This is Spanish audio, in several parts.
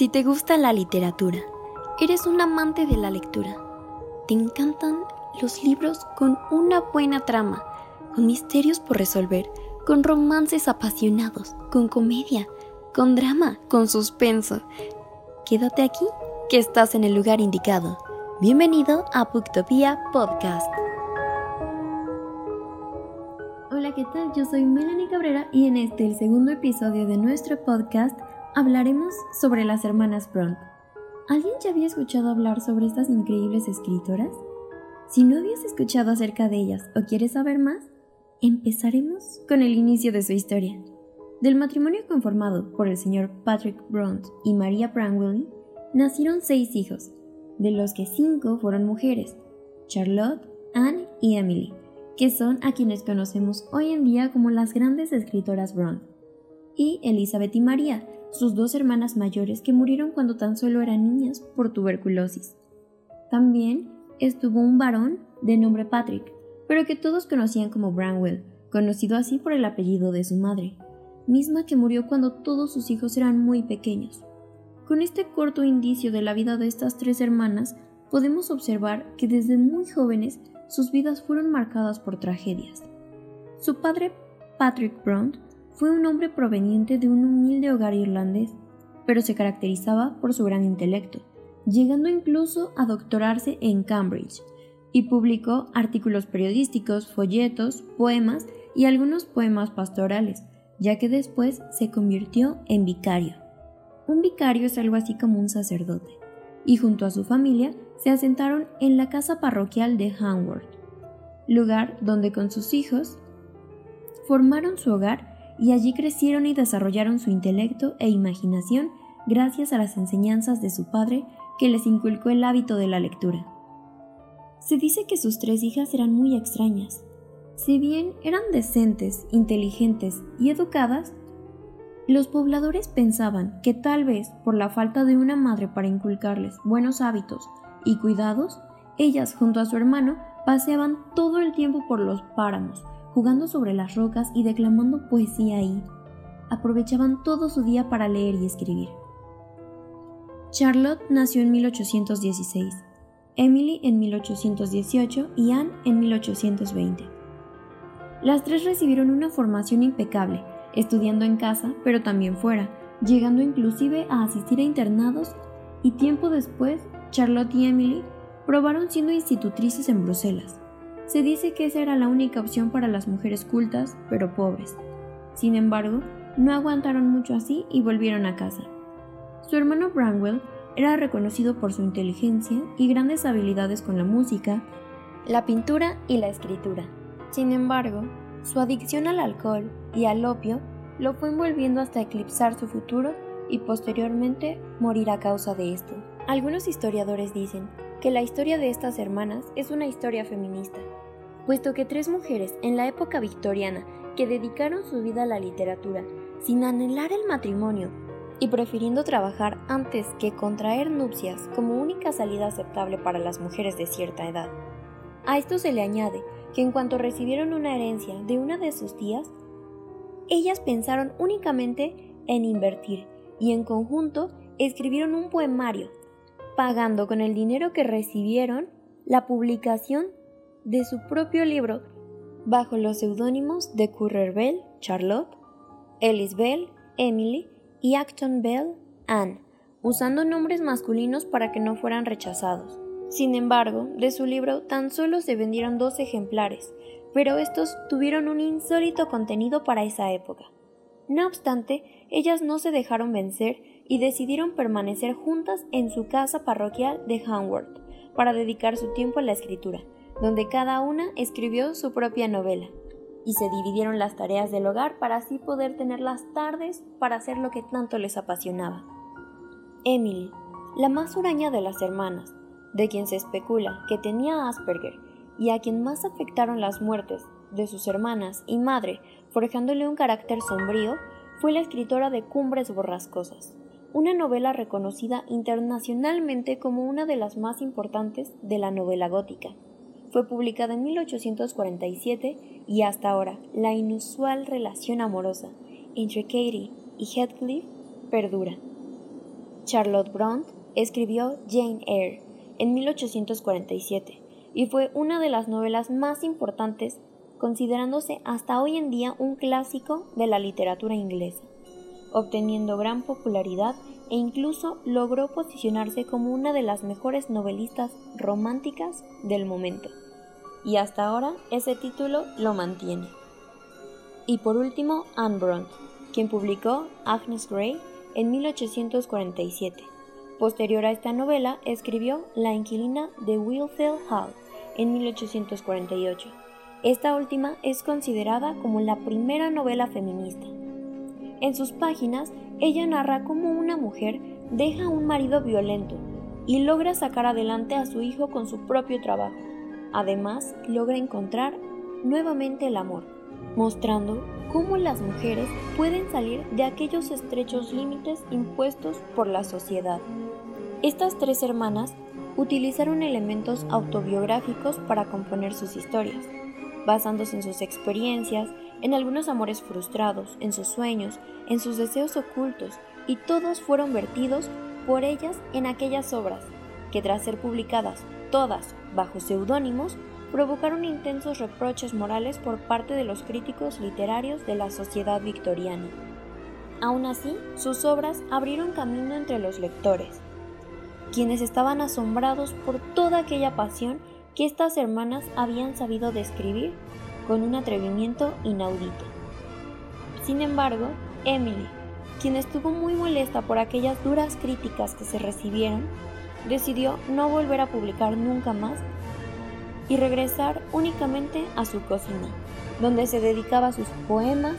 Si te gusta la literatura, eres un amante de la lectura, te encantan los libros con una buena trama, con misterios por resolver, con romances apasionados, con comedia, con drama, con suspenso. Quédate aquí, que estás en el lugar indicado. Bienvenido a Booktopia Podcast. Hola, ¿qué tal? Yo soy Melanie Cabrera y en este, el segundo episodio de nuestro podcast, hablaremos sobre las hermanas Brown. ¿Alguien ya había escuchado hablar sobre estas increíbles escritoras? Si no habías escuchado acerca de ellas o quieres saber más, empezaremos con el inicio de su historia. Del matrimonio conformado por el señor Patrick Brown y María Branwell, nacieron seis hijos, de los que cinco fueron mujeres, Charlotte, Anne y Emily, que son a quienes conocemos hoy en día como las grandes escritoras Brown, y Elizabeth y María, sus dos hermanas mayores que murieron cuando tan solo eran niñas por tuberculosis. También estuvo un varón de nombre Patrick, pero que todos conocían como Branwell, conocido así por el apellido de su madre, misma que murió cuando todos sus hijos eran muy pequeños. Con este corto indicio de la vida de estas tres hermanas, podemos observar que desde muy jóvenes sus vidas fueron marcadas por tragedias. Su padre, Patrick Brown, fue un hombre proveniente de un humilde hogar irlandés, pero se caracterizaba por su gran intelecto, llegando incluso a doctorarse en Cambridge, y publicó artículos periodísticos, folletos, poemas y algunos poemas pastorales, ya que después se convirtió en vicario. Un vicario es algo así como un sacerdote, y junto a su familia se asentaron en la casa parroquial de Hanworth, lugar donde con sus hijos formaron su hogar y allí crecieron y desarrollaron su intelecto e imaginación gracias a las enseñanzas de su padre que les inculcó el hábito de la lectura. Se dice que sus tres hijas eran muy extrañas. Si bien eran decentes, inteligentes y educadas, los pobladores pensaban que tal vez por la falta de una madre para inculcarles buenos hábitos y cuidados, ellas junto a su hermano paseaban todo el tiempo por los páramos, jugando sobre las rocas y declamando poesía ahí. Aprovechaban todo su día para leer y escribir. Charlotte nació en 1816, Emily en 1818 y Anne en 1820. Las tres recibieron una formación impecable, estudiando en casa, pero también fuera, llegando inclusive a asistir a internados y tiempo después, Charlotte y Emily probaron siendo institutrices en Bruselas. Se dice que esa era la única opción para las mujeres cultas, pero pobres. Sin embargo, no aguantaron mucho así y volvieron a casa. Su hermano Branwell era reconocido por su inteligencia y grandes habilidades con la música, la pintura y la escritura. Sin embargo, su adicción al alcohol y al opio lo fue envolviendo hasta eclipsar su futuro y posteriormente morir a causa de esto. Algunos historiadores dicen que la historia de estas hermanas es una historia feminista, puesto que tres mujeres en la época victoriana que dedicaron su vida a la literatura sin anhelar el matrimonio y prefiriendo trabajar antes que contraer nupcias como única salida aceptable para las mujeres de cierta edad. A esto se le añade que en cuanto recibieron una herencia de una de sus tías, ellas pensaron únicamente en invertir y en conjunto escribieron un poemario pagando con el dinero que recibieron la publicación de su propio libro bajo los seudónimos de Currer Bell, Charlotte, Ellis Bell, Emily y Acton Bell, Anne, usando nombres masculinos para que no fueran rechazados. Sin embargo, de su libro tan solo se vendieron dos ejemplares, pero estos tuvieron un insólito contenido para esa época. No obstante, ellas no se dejaron vencer y decidieron permanecer juntas en su casa parroquial de Hanworth para dedicar su tiempo a la escritura, donde cada una escribió su propia novela, y se dividieron las tareas del hogar para así poder tener las tardes para hacer lo que tanto les apasionaba. Emily, la más huraña de las hermanas, de quien se especula que tenía Asperger y a quien más afectaron las muertes de sus hermanas y madre, forjándole un carácter sombrío, fue la escritora de Cumbres Borrascosas, una novela reconocida internacionalmente como una de las más importantes de la novela gótica. Fue publicada en 1847 y hasta ahora la inusual relación amorosa entre Katie y Heathcliff perdura. Charlotte Brontë escribió Jane Eyre en 1847 y fue una de las novelas más importantes considerándose hasta hoy en día un clásico de la literatura inglesa, obteniendo gran popularidad e incluso logró posicionarse como una de las mejores novelistas románticas del momento. Y hasta ahora ese título lo mantiene. Y por último, Anne Brontë, quien publicó Agnes Grey en 1847. Posterior a esta novela, escribió La inquilina de Wilfield Hall en 1848. Esta última es considerada como la primera novela feminista. En sus páginas, ella narra cómo una mujer deja a un marido violento y logra sacar adelante a su hijo con su propio trabajo. Además, logra encontrar nuevamente el amor, mostrando cómo las mujeres pueden salir de aquellos estrechos límites impuestos por la sociedad. Estas tres hermanas utilizaron elementos autobiográficos para componer sus historias, basándose en sus experiencias, en algunos amores frustrados, en sus sueños, en sus deseos ocultos, y todos fueron vertidos por ellas en aquellas obras, que tras ser publicadas todas bajo seudónimos, provocaron intensos reproches morales por parte de los críticos literarios de la sociedad victoriana. Aún así, sus obras abrieron camino entre los lectores, quienes estaban asombrados por toda aquella pasión que estas hermanas habían sabido describir con un atrevimiento inaudito. Sin embargo, Emily, quien estuvo muy molesta por aquellas duras críticas que se recibieron, decidió no volver a publicar nunca más y regresar únicamente a su cocina, donde se dedicaba a sus poemas,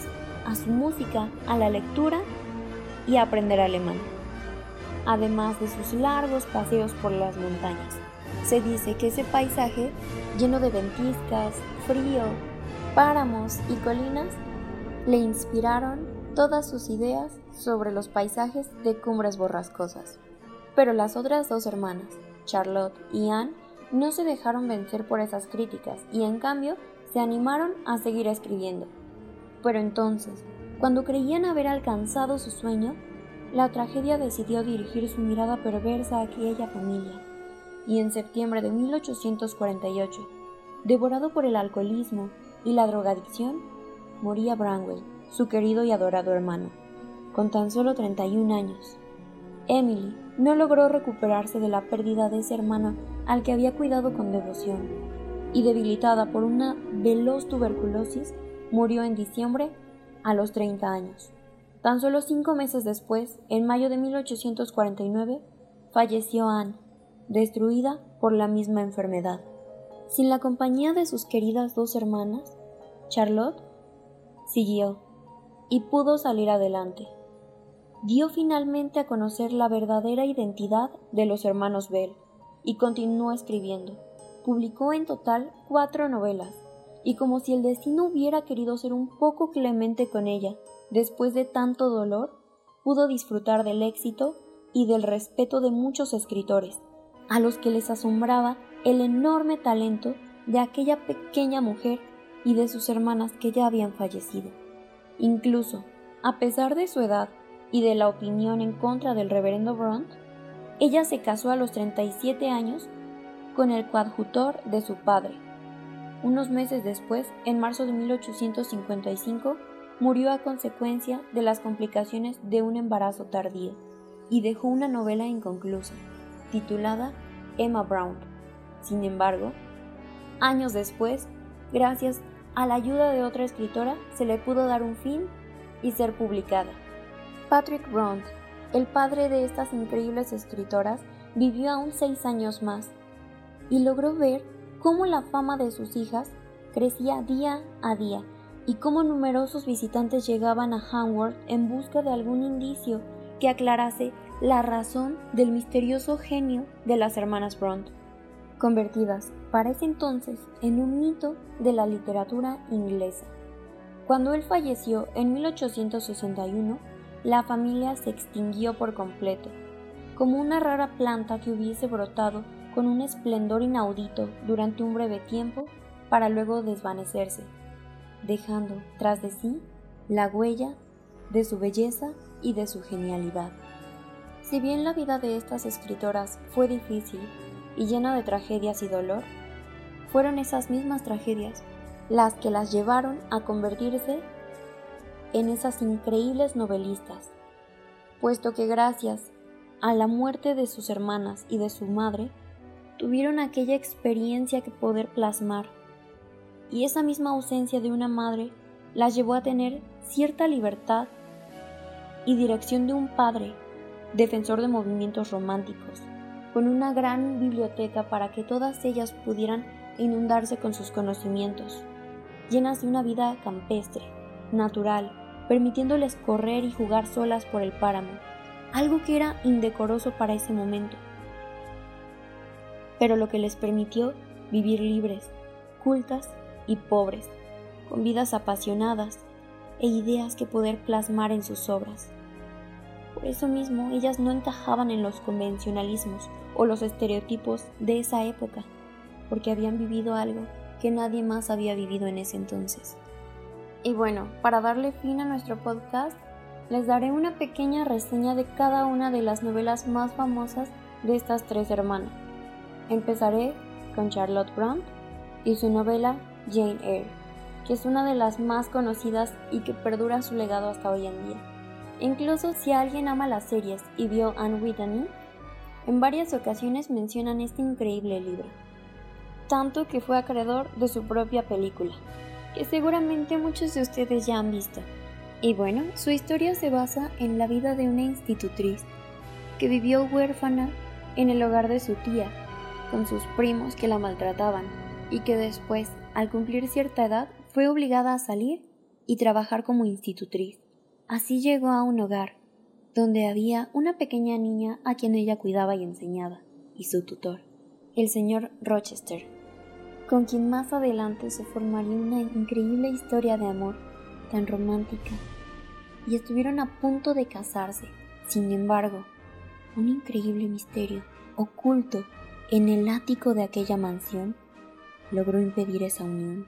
a su música, a la lectura y a aprender alemán, además de sus largos paseos por las montañas. Se dice que ese paisaje, lleno de ventiscas, frío, páramos y colinas, le inspiraron todas sus ideas sobre los paisajes de cumbres borrascosas. Pero las otras dos hermanas, Charlotte y Anne, no se dejaron vencer por esas críticas y en cambio se animaron a seguir escribiendo. Pero entonces, cuando creían haber alcanzado su sueño, la tragedia decidió dirigir su mirada perversa a aquella familia. Y en septiembre de 1848, devorado por el alcoholismo y la drogadicción, moría Branwell, su querido y adorado hermano, con tan solo 31 años. Emily no logró recuperarse de la pérdida de ese hermano al que había cuidado con devoción, y debilitada por una veloz tuberculosis, murió en diciembre a los 30 años. Tan solo cinco meses después, en mayo de 1849, falleció Anne, destruida por la misma enfermedad. Sin la compañía de sus queridas dos hermanas, Charlotte siguió y pudo salir adelante dio finalmente a conocer la verdadera identidad de los hermanos Bell y continuó escribiendo. Publicó en total cuatro novelas, y como si el destino hubiera querido ser un poco clemente con ella, después de tanto dolor, pudo disfrutar del éxito y del respeto de muchos escritores, a los que les asombraba el enorme talento de aquella pequeña mujer y de sus hermanas que ya habían fallecido. Incluso, a pesar de su edad y de la opinión en contra del reverendo Brunt, ella se casó a los 37 años con el coadjutor de su padre. Unos meses después, en marzo de 1855, murió a consecuencia de las complicaciones de un embarazo tardío y dejó una novela inconclusa, titulada Emma Brown. Sin embargo, años después, gracias a la ayuda de otra escritora, se le pudo dar un fin y ser publicada. Patrick Bront, el padre de estas increíbles escritoras, vivió aún seis años más y logró ver cómo la fama de sus hijas crecía día a día y cómo numerosos visitantes llegaban a Haworth en busca de algún indicio que aclarase la razón del misterioso genio de las hermanas Bront, convertidas para ese entonces en un mito de la literatura inglesa. Cuando él falleció en 1861, la familia se extinguió por completo, como una rara planta que hubiese brotado con un esplendor inaudito durante un breve tiempo para luego desvanecerse, dejando tras de sí la huella de su belleza y de su genialidad. Si bien la vida de estas escritoras fue difícil y llena de tragedias y dolor, fueron esas mismas tragedias las que las llevaron a convertirse en esas increíbles novelistas, puesto que gracias a la muerte de sus hermanas y de su madre, tuvieron aquella experiencia que poder plasmar, y esa misma ausencia de una madre las llevó a tener cierta libertad y dirección de un padre, defensor de movimientos románticos, con una gran biblioteca para que todas ellas pudieran inundarse con sus conocimientos, llenas de una vida campestre, natural, permitiéndoles correr y jugar solas por el páramo, algo que era indecoroso para ese momento, pero lo que les permitió vivir libres, cultas y pobres, con vidas apasionadas e ideas que poder plasmar en sus obras. Por eso mismo ellas no encajaban en los convencionalismos o los estereotipos de esa época, porque habían vivido algo que nadie más había vivido en ese entonces. Y bueno, para darle fin a nuestro podcast, les daré una pequeña reseña de cada una de las novelas más famosas de estas tres hermanas. Empezaré con Charlotte Bronte y su novela Jane Eyre que es una de las más conocidas y que perdura su legado hasta hoy en día. Incluso si alguien ama las series y vio Anne Whitney, en varias ocasiones mencionan este increíble libro, tanto que fue acreedor de su propia película, que seguramente muchos de ustedes ya han visto. Y bueno, su historia se basa en la vida de una institutriz que vivió huérfana en el hogar de su tía, con sus primos que la maltrataban, y que después, al cumplir cierta edad, fue obligada a salir y trabajar como institutriz. Así llegó a un hogar, donde había una pequeña niña a quien ella cuidaba y enseñaba, y su tutor, el señor Rochester, con quien más adelante se formaría una increíble historia de amor, tan romántica, y estuvieron a punto de casarse. Sin embargo, un increíble misterio, oculto en el ático de aquella mansión, logró impedir esa unión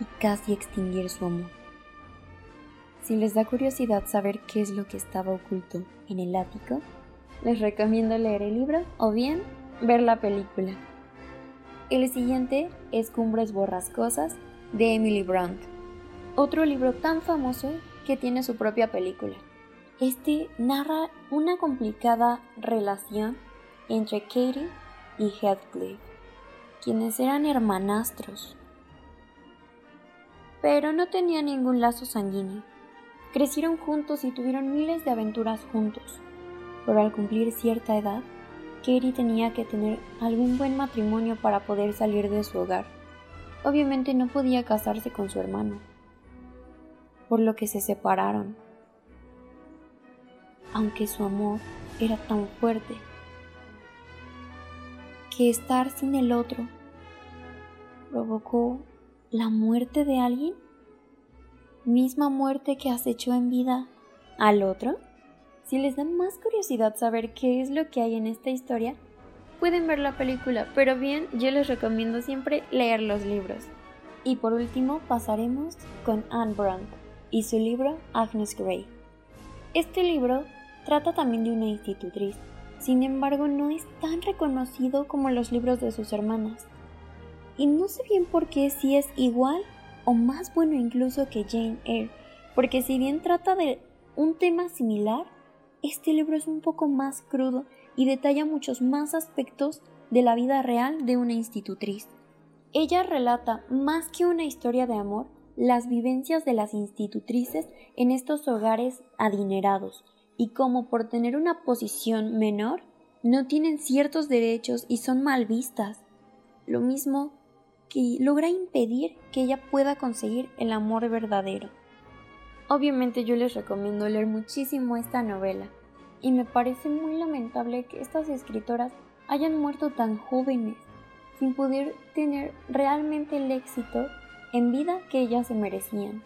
y casi extinguir su amor. Si les da curiosidad saber qué es lo que estaba oculto en el ático, les recomiendo leer el libro o bien ver la película. El siguiente es Cumbres Borrascosas de Emily Bront, otro libro tan famoso que tiene su propia película. Este narra una complicada relación entre Katie y Heathcliff, quienes eran hermanastros pero no tenían ningún lazo sanguíneo. Crecieron juntos y tuvieron miles de aventuras juntos, pero al cumplir cierta edad, Katie tenía que tener algún buen matrimonio para poder salir de su hogar. Obviamente no podía casarse con su hermano, por lo que se separaron. Aunque su amor era tan fuerte que estar sin el otro provocó la muerte de alguien? ¿Misma muerte que acechó en vida al otro? Si les da más curiosidad saber qué es lo que hay en esta historia, pueden ver la película, pero bien, yo les recomiendo siempre leer los libros. Y por último pasaremos con Anne Brandt y su libro Agnes Grey. Este libro trata también de una institutriz, sin embargo no es tan reconocido como los libros de sus hermanas y no sé bien por qué si es igual o más bueno incluso que Jane Eyre, porque si bien trata de un tema similar, este libro es un poco más crudo y detalla muchos más aspectos de la vida real de una institutriz. Ella relata más que una historia de amor, las vivencias de las institutrices en estos hogares adinerados y cómo por tener una posición menor no tienen ciertos derechos y son mal vistas. Lo mismo que logra impedir que ella pueda conseguir el amor verdadero. Obviamente yo les recomiendo leer muchísimo esta novela y me parece muy lamentable que estas escritoras hayan muerto tan jóvenes sin poder tener realmente el éxito en vida que ellas se merecían.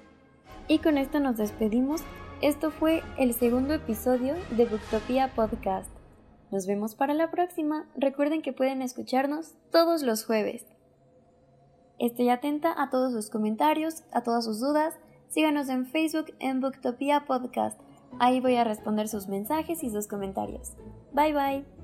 Y con esto nos despedimos. Esto fue el segundo episodio de Booktopia Podcast. Nos vemos para la próxima. Recuerden que pueden escucharnos todos los jueves. Estoy atenta a todos sus comentarios, a todas sus dudas. Síganos en Facebook en Booktopia Podcast. Ahí voy a responder sus mensajes y sus comentarios. Bye bye.